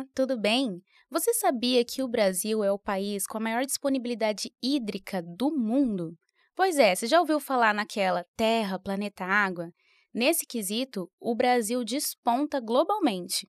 Olá, tudo bem? Você sabia que o Brasil é o país com a maior disponibilidade hídrica do mundo? Pois é, você já ouviu falar naquela terra, planeta, água? Nesse quesito, o Brasil desponta globalmente.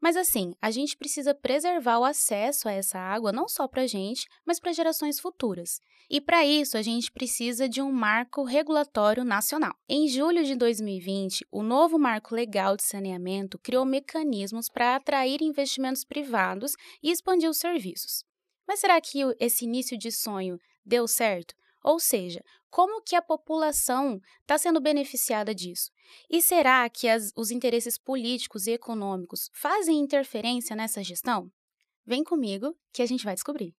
Mas assim, a gente precisa preservar o acesso a essa água não só para a gente, mas para gerações futuras. E para isso, a gente precisa de um marco regulatório nacional. Em julho de 2020, o novo marco legal de saneamento criou mecanismos para atrair investimentos privados e expandir os serviços. Mas será que esse início de sonho deu certo? Ou seja, como que a população está sendo beneficiada disso? E será que as, os interesses políticos e econômicos fazem interferência nessa gestão? Vem comigo que a gente vai descobrir.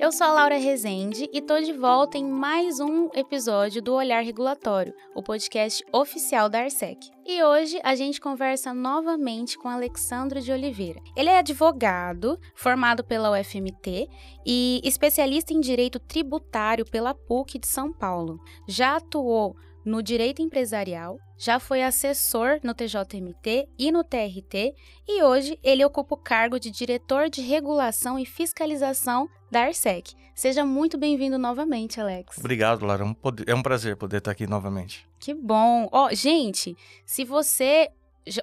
Eu sou a Laura Rezende e tô de volta em mais um episódio do Olhar Regulatório, o podcast oficial da Arsec. E hoje a gente conversa novamente com Alexandro de Oliveira. Ele é advogado, formado pela UFMT e especialista em direito tributário pela PUC de São Paulo. Já atuou no direito empresarial, já foi assessor no TJMT e no TRT e hoje ele ocupa o cargo de diretor de regulação e fiscalização da Arsec. Seja muito bem-vindo novamente, Alex. Obrigado, Lara. É um prazer poder estar aqui novamente. Que bom. Ó, oh, gente, se você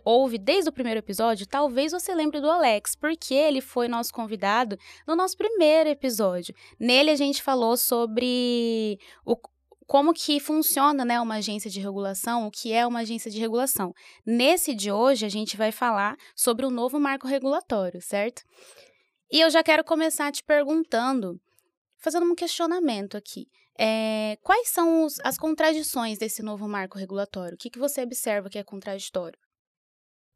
ouve desde o primeiro episódio, talvez você lembre do Alex, porque ele foi nosso convidado no nosso primeiro episódio. Nele a gente falou sobre o, como que funciona né, uma agência de regulação, o que é uma agência de regulação. Nesse de hoje, a gente vai falar sobre o novo marco regulatório, certo? E eu já quero começar te perguntando, fazendo um questionamento aqui. É, quais são os, as contradições desse novo marco regulatório? O que, que você observa que é contraditório?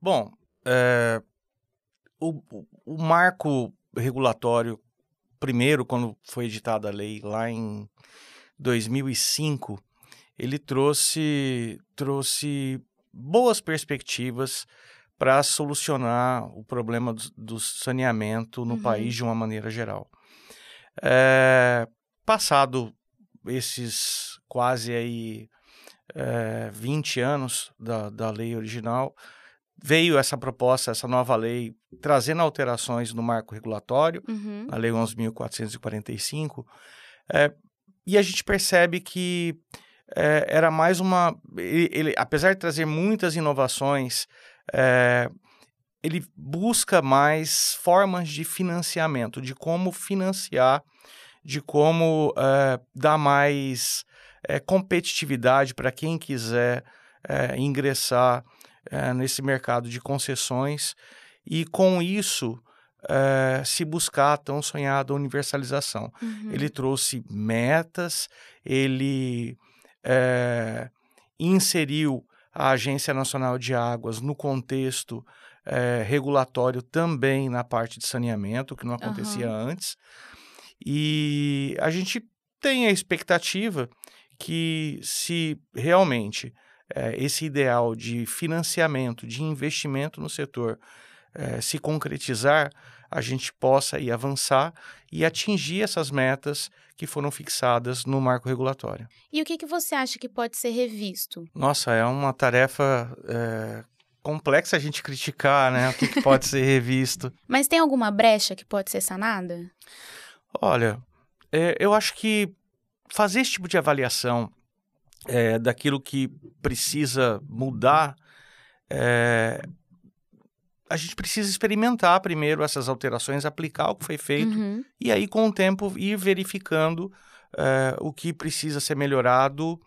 Bom, é, o, o marco regulatório, primeiro, quando foi editada a lei lá em 2005, ele trouxe, trouxe boas perspectivas para solucionar o problema do, do saneamento no uhum. país de uma maneira geral. É, passado esses quase aí é, 20 anos da, da lei original, veio essa proposta, essa nova lei, trazendo alterações no marco regulatório, uhum. a Lei 11.445, é, e a gente percebe que é, era mais uma. Ele, ele, apesar de trazer muitas inovações, é, ele busca mais formas de financiamento, de como financiar, de como é, dar mais competitividade para quem quiser ingressar nesse mercado de concessões. E com isso, uh, se buscar a tão sonhada universalização. Uhum. Ele trouxe metas, ele uh, inseriu a Agência Nacional de Águas no contexto uh, regulatório também na parte de saneamento, que não acontecia uhum. antes. E a gente tem a expectativa que se realmente esse ideal de financiamento, de investimento no setor é, se concretizar, a gente possa ir avançar e atingir essas metas que foram fixadas no marco regulatório. E o que, que você acha que pode ser revisto? Nossa, é uma tarefa é, complexa a gente criticar, né? O que, que pode ser revisto. Mas tem alguma brecha que pode ser sanada? Olha, é, eu acho que fazer esse tipo de avaliação é, daquilo que precisa mudar é, a gente precisa experimentar primeiro essas alterações, aplicar o que foi feito uhum. e aí, com o tempo, ir verificando uh, o que precisa ser melhorado,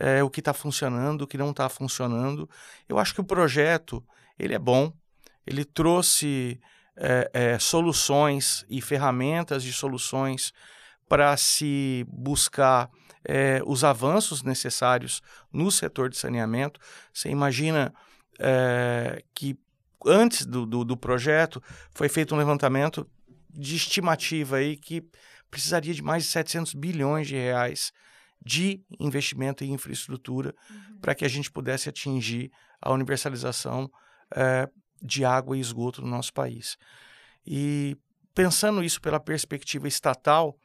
uh, o que está funcionando, o que não está funcionando. Eu acho que o projeto ele é bom, ele trouxe uh, soluções e ferramentas de soluções para se buscar os avanços necessários no setor de saneamento. Você imagina que antes do, do, do projeto, foi feito um levantamento de estimativa aí que precisaria de mais de 700 bilhões de reais de investimento em infraestrutura uhum. para que a gente pudesse atingir a universalização é, de água e esgoto no nosso país. E pensando isso pela perspectiva estatal,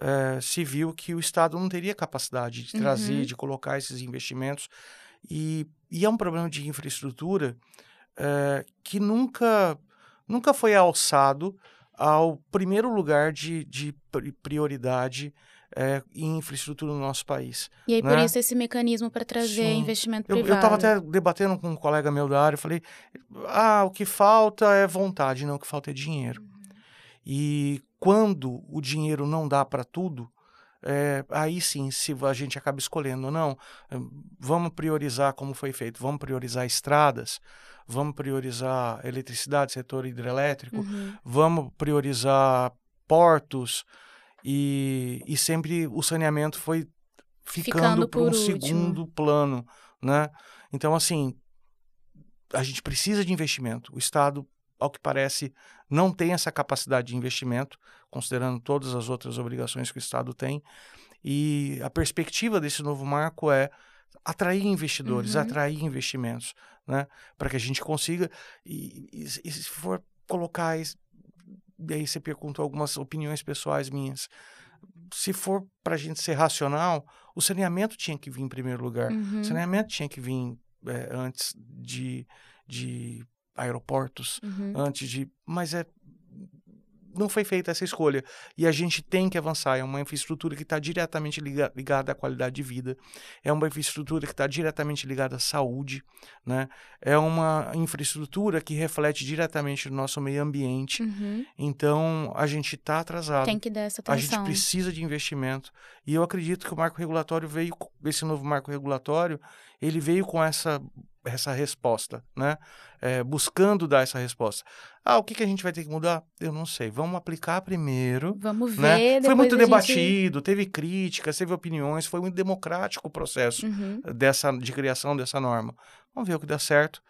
eh, se viu que o Estado não teria capacidade de trazer, Uhum. de colocar esses investimentos. E, e é um problema de infraestrutura eh, que nunca, nunca foi alçado ao primeiro lugar de, de pri- prioridade eh, em infraestrutura no nosso país. E aí, por né? isso, esse mecanismo para trazer Sim. investimento Eu privado. estava até debatendo com um colega meu da área, eu falei, ah, o que falta é vontade, não, o que falta é dinheiro. E quando o dinheiro não dá para tudo, é, aí sim, se a gente acaba escolhendo, não, eh, vamos priorizar como foi feito, vamos priorizar estradas, vamos priorizar eletricidade, setor hidrelétrico, Uhum. vamos priorizar portos e, e sempre o saneamento foi ficando Ficando para um último. segundo plano, né? Então, assim, a gente precisa de investimento. O Estado, ao que parece, não tem essa capacidade de investimento, considerando todas as outras obrigações que o Estado tem. E a perspectiva desse novo marco é atrair investidores, Uhum. atrair investimentos, né? Para que a gente consiga. E, e- e se for colocar. E aí você perguntou algumas opiniões pessoais minhas. Se for para a gente ser racional, o saneamento tinha que vir em primeiro lugar. Uhum. O saneamento tinha que vir é, antes de, de aeroportos, Uhum. antes de. Mas é. Não foi feita essa escolha. E a gente tem que avançar. É uma infraestrutura que está diretamente liga- ligada à qualidade de vida. É uma infraestrutura que está diretamente ligada à saúde. Né? É uma infraestrutura que reflete diretamente no nosso meio ambiente. Uhum. Então, a gente está atrasado. Tem que dar essa A gente atenção. precisa de investimento. E eu acredito que o marco regulatório veio, esse novo marco regulatório, ele veio com essa, essa resposta, né? É, buscando dar essa resposta. Ah, o que, que a gente vai ter que mudar? Eu não sei. Vamos aplicar primeiro. Vamos ver, Né? Foi muito a gente- debatido, teve críticas, teve opiniões, foi muito democrático o processo Uhum. dessa, de criação dessa norma. Vamos ver o que dá certo.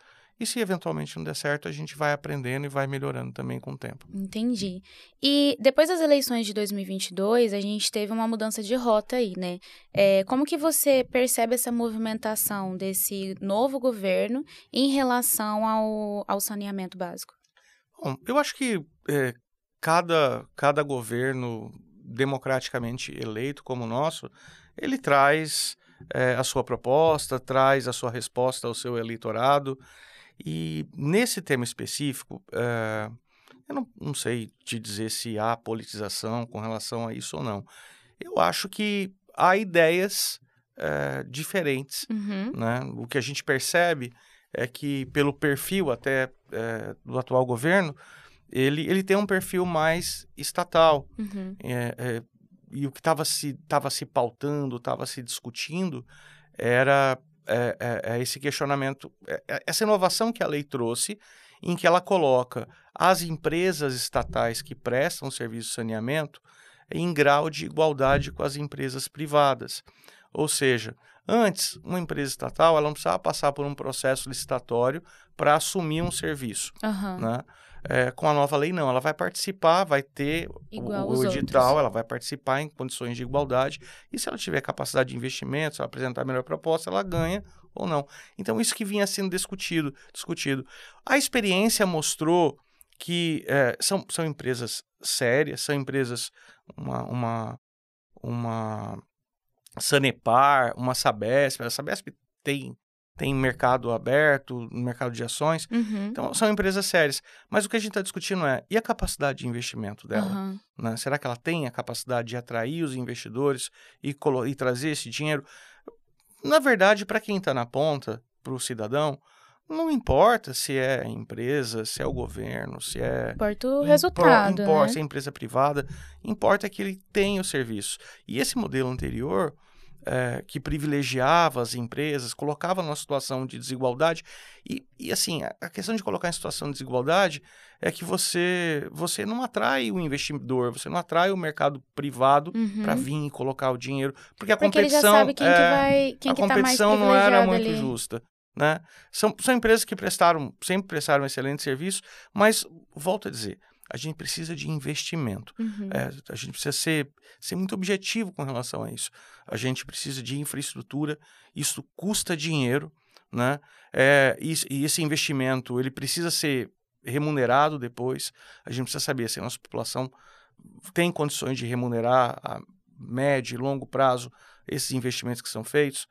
E se eventualmente não der certo, a gente vai aprendendo e vai melhorando também com o tempo. Entendi. E depois das eleições de 2022, a gente teve uma mudança de rota aí, né? É, como que você percebe essa movimentação desse novo governo em relação ao, ao saneamento básico? Bom, eu acho que eh, cada, cada governo democraticamente eleito como o nosso, ele traz eh, a sua proposta, traz a sua resposta ao seu eleitorado. E nesse tema específico, eh, eu não, não sei te dizer se há politização com relação a isso ou não. Eu acho que há ideias eh, diferentes Uhum. né? O que a gente percebe é que, pelo perfil até eh, do atual governo, ele, ele tem um perfil mais estatal. Uhum. É, é, e o que estava se, tava se pautando, estava se discutindo, era é, é, é esse questionamento, é, é essa inovação que a lei trouxe, em que ela coloca as empresas estatais que prestam serviço de saneamento em grau de igualdade com as empresas privadas. Ou seja, antes, uma empresa estatal ela não precisava passar por um processo licitatório para assumir um serviço. Aham. Né? É, com a nova lei, não. Ela vai participar, vai ter o- Igual o, os edital, outros. ela vai participar em condições de igualdade. E se ela tiver capacidade de investimento, se ela apresentar a melhor proposta, ela ganha ou não. Então, isso que vinha sendo discutido. discutido. A experiência mostrou que é, são, são empresas sérias, são empresas, uma, uma, uma Sanepar, uma Sabesp. A Sabesp tem, tem mercado aberto, mercado de ações. Uhum. Então, são empresas sérias. Mas o que a gente está discutindo é, e a capacidade de investimento dela? Aham. né? Será que ela tem a capacidade de atrair os investidores e, e trazer esse dinheiro? Na verdade, para quem está na ponta, para o cidadão, não importa se é empresa, se é o governo, se é Importa o resultado, importa, né? se é empresa privada, importa que ele tenha o serviço. E esse modelo anterior, eh, que privilegiava as empresas, colocava numa situação de desigualdade, e, e assim, a, a questão de colocar em situação de desigualdade é que você, você não atrai o investidor, você não atrai o mercado privado Uhum. para vir e colocar o dinheiro, porque a Porque competição... quem que é, vai, quem a que tá competição não era muito ali. justa. Né? São, são empresas que prestaram, sempre prestaram um excelente serviço, mas, volto a dizer, a gente precisa de investimento. Uhum. É, a gente precisa ser, ser muito objetivo com relação a isso. A gente precisa de infraestrutura, isso custa dinheiro, né? É, e, e esse investimento ele precisa ser remunerado depois. A gente precisa saber se a nossa população tem condições de remunerar a médio e longo prazo esses investimentos que são feitos.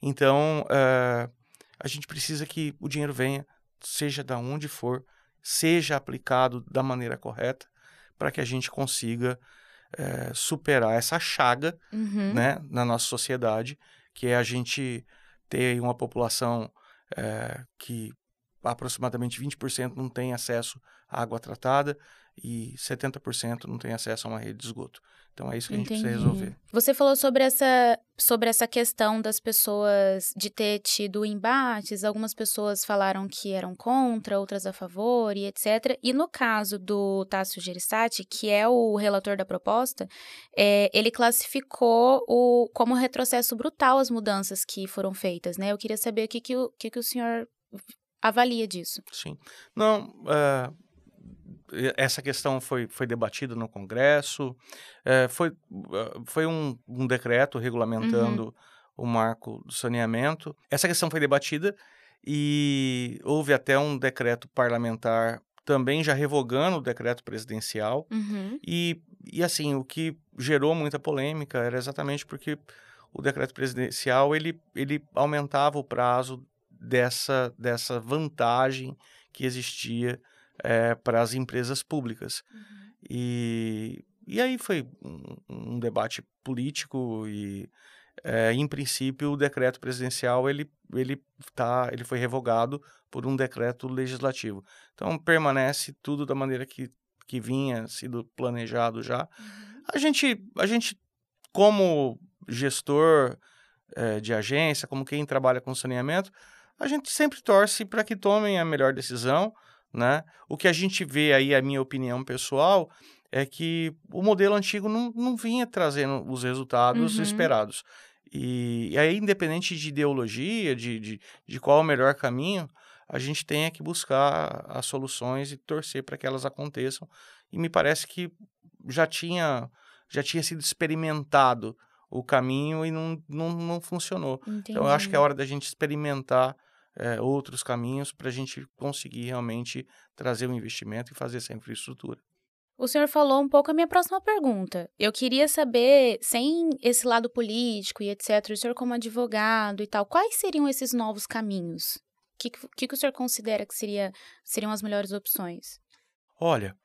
Então, uh, a gente precisa que o dinheiro venha, seja da onde for, seja aplicado da maneira correta, para que a gente consiga uh, superar essa chaga uhum. né, na nossa sociedade, que é a gente ter uma população uh, que aproximadamente 20% não tem acesso à água tratada e 70% não tem acesso a uma rede de esgoto. Então é isso que a gente Entendi. precisa resolver. Você falou sobre essa, sobre essa questão das pessoas de ter tido embates, algumas pessoas falaram que eram contra, outras a favor e etc. E no caso do Tássio Gerisati, que é o relator da proposta, é, ele classificou o, como retrocesso brutal as mudanças que foram feitas, né? Eu queria saber o que, que, o, que, que o senhor avalia disso. Sim. Não, uh, essa questão foi, foi debatida no Congresso, uh, foi, uh, foi um, um decreto regulamentando uhum. o marco do saneamento. Essa questão foi debatida e houve até um decreto parlamentar também já revogando o decreto presidencial. Uhum. E, e assim, o que gerou muita polêmica era exatamente porque o decreto presidencial ele, ele aumentava o prazo dessa, dessa vantagem que existia é, para as empresas públicas. Uhum. E, e aí foi um, um debate político e, é, em princípio, o decreto presidencial ele, ele, tá, ele foi revogado por um decreto legislativo. Então, permanece tudo da maneira que, que vinha sido planejado já. Uhum. A, gente, a gente, como gestor é, de agência, como quem trabalha com saneamento, a gente sempre torce para que tomem a melhor decisão, né? O que a gente vê aí, a minha opinião pessoal, é que o modelo antigo não, não vinha trazendo os resultados uhum. esperados. E, e, aí, independente de ideologia, de, de, de qual é o melhor caminho, a gente tem que buscar as soluções e torcer para que elas aconteçam. E me parece que já tinha, já tinha sido experimentado o caminho e não, não, não funcionou. Entendi. Então, eu acho que é hora da gente experimentar é, outros caminhos para a gente conseguir realmente trazer o um investimento e fazer essa infraestrutura. O senhor falou um pouco a minha próxima pergunta. Eu queria saber, sem esse lado político e etc., o senhor como advogado e tal, quais seriam esses novos caminhos? O que, que, que o senhor considera que seria, seriam as melhores opções? Olha,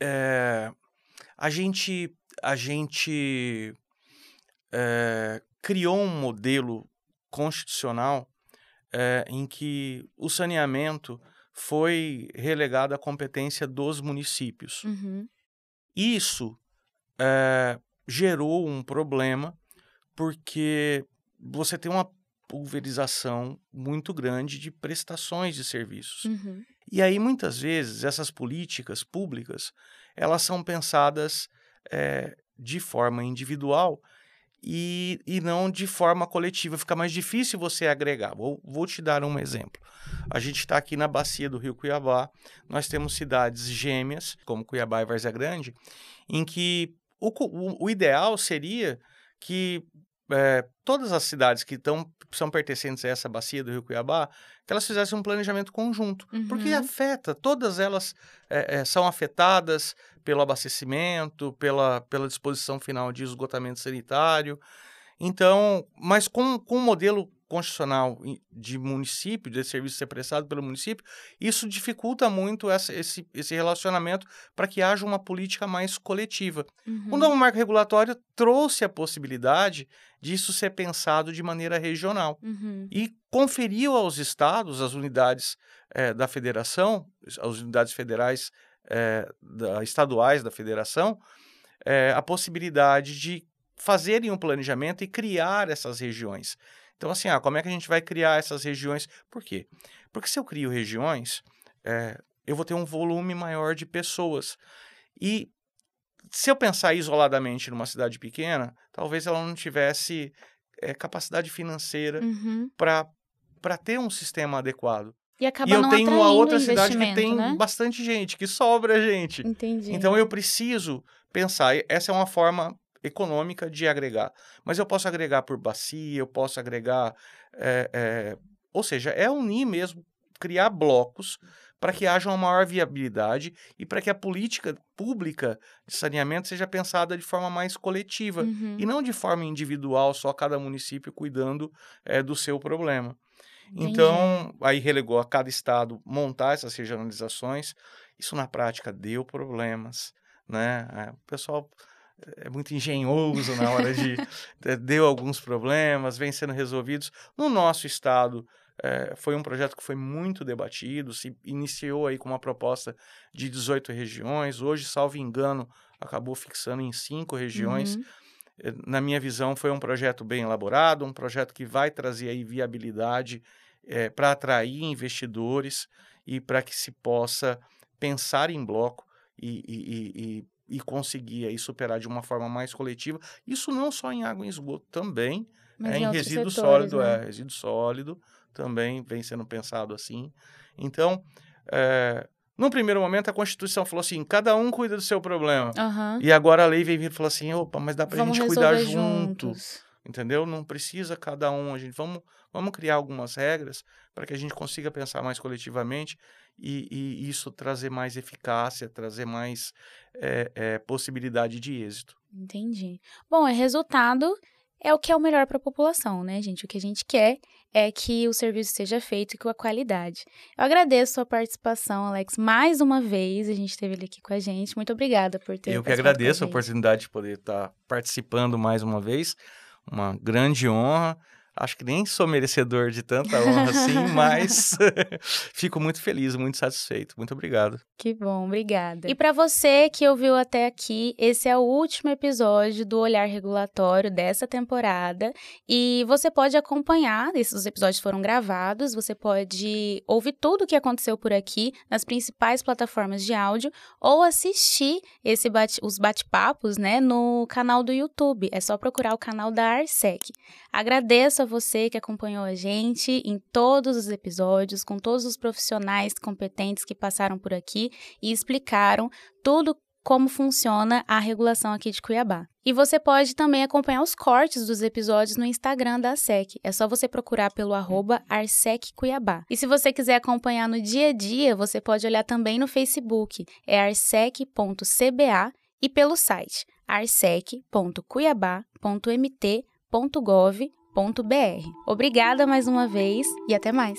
é, a gente, a gente é, criou um modelo constitucional é, em que o saneamento foi relegado à competência dos municípios. Uhum. Isso é, gerou um problema porque você tem uma pulverização muito grande de prestações de serviços. Uhum. E aí, muitas vezes, essas políticas públicas, elas são pensadas é, de forma individual e, e não de forma coletiva. Fica mais difícil você agregar. Vou, vou te dar um exemplo. A gente está aqui na bacia do Rio Cuiabá, nós temos cidades gêmeas, como Cuiabá e Várzea Grande, em que o, o, o ideal seria que é, todas as cidades que tão, são pertencentes a essa bacia do Rio Cuiabá, que elas fizessem um planejamento conjunto, uhum. porque afeta, todas elas é, é, são afetadas pelo abastecimento, pela, pela disposição final de esgotamento sanitário. Então, mas com, com um modelo constitucional de município, de serviço ser prestado pelo município, isso dificulta muito essa, esse, esse relacionamento para que haja uma política mais coletiva. Uhum. O novo marco regulatório trouxe a possibilidade disso ser pensado de maneira regional uhum. e conferiu aos estados, às unidades é, da federação, às unidades federais é, da, estaduais da federação, é, a possibilidade de fazerem um planejamento e criar essas regiões. Então, assim, ah, como é que a gente vai criar essas regiões? Por quê? Porque se eu crio regiões, é, eu vou ter um volume maior de pessoas. E se eu pensar isoladamente numa cidade pequena, talvez ela não tivesse é, capacidade financeira uhum. para ter um sistema adequado. E, acaba e eu tenho uma outra cidade que tem né? bastante gente, que sobra gente. Entendi. Então eu preciso pensar, essa é uma forma econômica de agregar. Mas eu posso agregar por bacia, eu posso agregar. É, é, ou seja, é unir mesmo, criar blocos para que haja uma maior viabilidade e para que a política pública de saneamento seja pensada de forma mais coletiva Uhum. e não de forma individual, só cada município cuidando eh, do seu problema. Entendi. Então, aí relegou a cada estado montar essas regionalizações. Isso na prática deu problemas, né? Eh, O pessoal é muito engenhoso na hora de eh, deu alguns problemas, vem sendo resolvidos. No nosso estado, eh, foi um projeto que foi muito debatido, se iniciou aí com uma proposta de 18 regiões, hoje, salvo engano, acabou fixando em cinco regiões. Uhum. Eh, Na minha visão, foi um projeto bem elaborado, um projeto que vai trazer aí viabilidade para atrair investidores e para que se possa pensar em bloco e, e- e- e- conseguir aí superar de uma forma mais coletiva. Isso não só em água e esgoto, também Mas é, em resíduo setores, sólido, né? é, resíduo sólido também vem sendo pensado assim. Então, é, num primeiro momento, a Constituição falou assim: cada um cuida do seu problema. Aham. E agora a lei vem vindo e falou assim: opa, mas dá pra Vamos gente cuidar junto, juntos. Entendeu? Não precisa cada um, a gente vamos, vamos criar algumas regras para que a gente consiga pensar mais coletivamente e, e isso trazer mais eficácia, trazer mais é, é, possibilidade de êxito. Entendi. Bom, é resultado é o que é o melhor para a população, né, gente? O que a gente quer é que o serviço seja feito com a qualidade. Eu agradeço a sua participação, Alex, mais uma vez. A gente esteve ele aqui com a gente. Muito obrigada por ter Eu que agradeço a gente. oportunidade de poder estar participando mais uma vez. Uma grande honra. Acho que nem sou merecedor de tanta honra assim, mas fico muito feliz, muito satisfeito. Muito obrigado. Que bom, obrigada. E para você que ouviu até aqui, esse é o último episódio do Olhar Regulatório dessa temporada e você pode acompanhar, esses episódios foram gravados, você pode ouvir tudo o que aconteceu por aqui nas principais plataformas de áudio ou assistir esse bate, os bate-papos, né, no canal do YouTube. É só procurar o canal da Arsec. Agradeço a você que acompanhou a gente em todos os episódios, com todos os profissionais competentes que passaram por aqui e explicaram tudo como funciona a regulação aqui de Cuiabá. E você pode também acompanhar os cortes dos episódios no Instagram da ARSEC. É só você procurar pelo arroba Arsec Cuiabá. E se você quiser acompanhar no dia a dia, você pode olhar também no Facebook, é arsec.cba e pelo site arsec.cuiabá.mt.gov.br. Obrigada mais uma vez e até mais!